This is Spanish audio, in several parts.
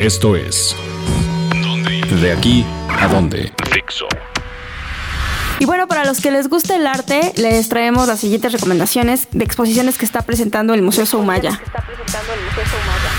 Esto es De aquí a dónde. Fixo. Y bueno, para los que les gusta el arte, les traemos las siguientes recomendaciones de exposiciones que está presentando el Museo Soumaya.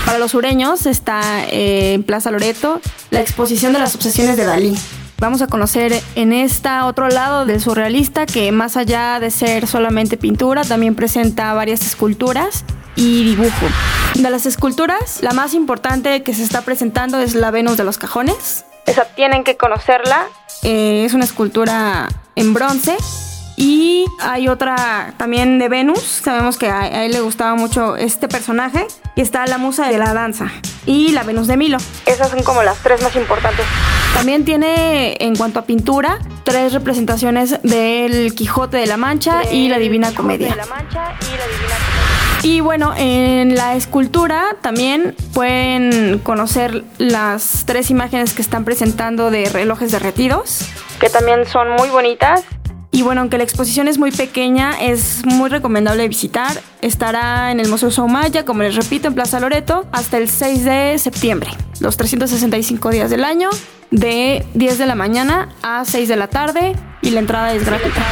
Para los sureños está eh, en Plaza Loreto la exposición de las obsesiones de Dalí. Vamos a conocer en esta otro lado del surrealista que más allá de ser solamente pintura, también presenta varias esculturas y dibujo. De las esculturas, la más importante que se está presentando es la Venus de los Cajones. Esa tienen que conocerla. Eh, es una escultura en bronce. Y hay otra también de Venus. Sabemos que a, a él le gustaba mucho este personaje. Y está la musa de la danza. Y la Venus de Milo. Esas son como las tres más importantes. También tiene, en cuanto a pintura, tres representaciones del Quijote de la Mancha y la Divina Comedia. Y bueno, en la escultura también pueden conocer las tres imágenes que están presentando de relojes derretidos, que también son muy bonitas. Y bueno, aunque la exposición es muy pequeña, es muy recomendable visitar. Estará en el Museo Soumaya, como les repito, en Plaza Loreto, hasta el 6 de septiembre, los 365 días del año, de 10 de la mañana a 6 de la tarde, y la entrada es gratuita.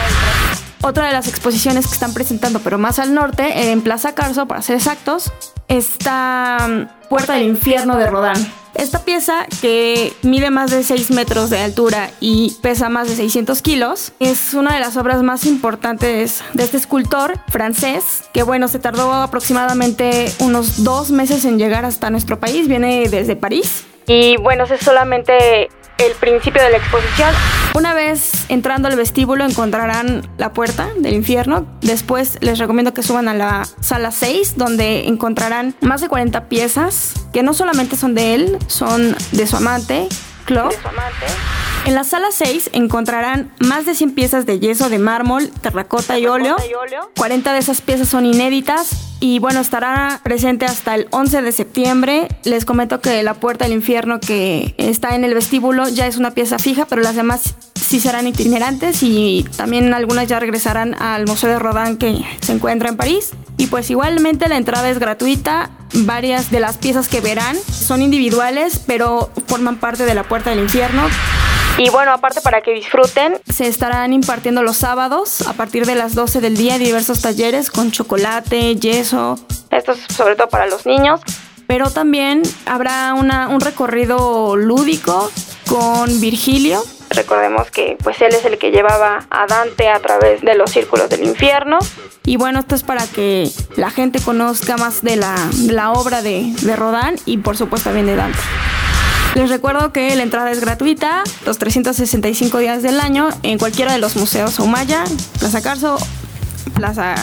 Otra de las exposiciones que están presentando, pero más al norte, en Plaza Carso, para ser exactos, está mm, Puerta del Infierno de Rodán. Esta pieza, que mide más de 6 metros de altura y pesa más de 600 kilos, es una de las obras más importantes de este escultor francés, que bueno, se tardó aproximadamente unos dos meses en llegar hasta nuestro país, viene desde París. Y bueno, es solamente el principio de la exposición. Una vez entrando al vestíbulo encontrarán la puerta del infierno. Después les recomiendo que suban a la sala 6 donde encontrarán más de 40 piezas que no solamente son de él, son de su amante, Claude. En la sala 6 encontrarán más de 100 piezas de yeso de mármol, terracota y óleo. 40 de esas piezas son inéditas y bueno, estará presente hasta el 11 de septiembre. Les comento que la puerta del infierno que está en el vestíbulo ya es una pieza fija, pero las demás sí serán itinerantes y también algunas ya regresarán al Museo de Rodin que se encuentra en París. Y pues igualmente la entrada es gratuita. Varias de las piezas que verán son individuales, pero forman parte de la puerta del infierno. Y bueno, aparte para que disfruten, se estarán impartiendo los sábados a partir de las 12 del día diversos talleres con chocolate, yeso. Esto es sobre todo para los niños. Pero también habrá una, un recorrido lúdico con Virgilio. Recordemos que pues él es el que llevaba a Dante a través de los círculos del infierno. Y bueno, esto es para que la gente conozca más de la, de la obra de, de Rodán y por supuesto también de Dante. Les recuerdo que la entrada es gratuita los 365 días del año en cualquiera de los museos Umaya, Plaza Carso, Plaza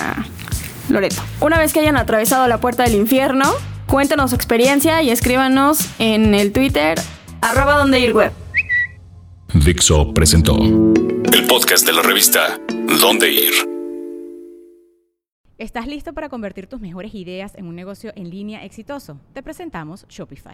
Loreto. Una vez que hayan atravesado la puerta del infierno, cuéntenos su experiencia y escríbanos en el Twitter arroba donde ir web. Dixo presentó el podcast de la revista Dónde ir. ¿Estás listo para convertir tus mejores ideas en un negocio en línea exitoso? Te presentamos Shopify.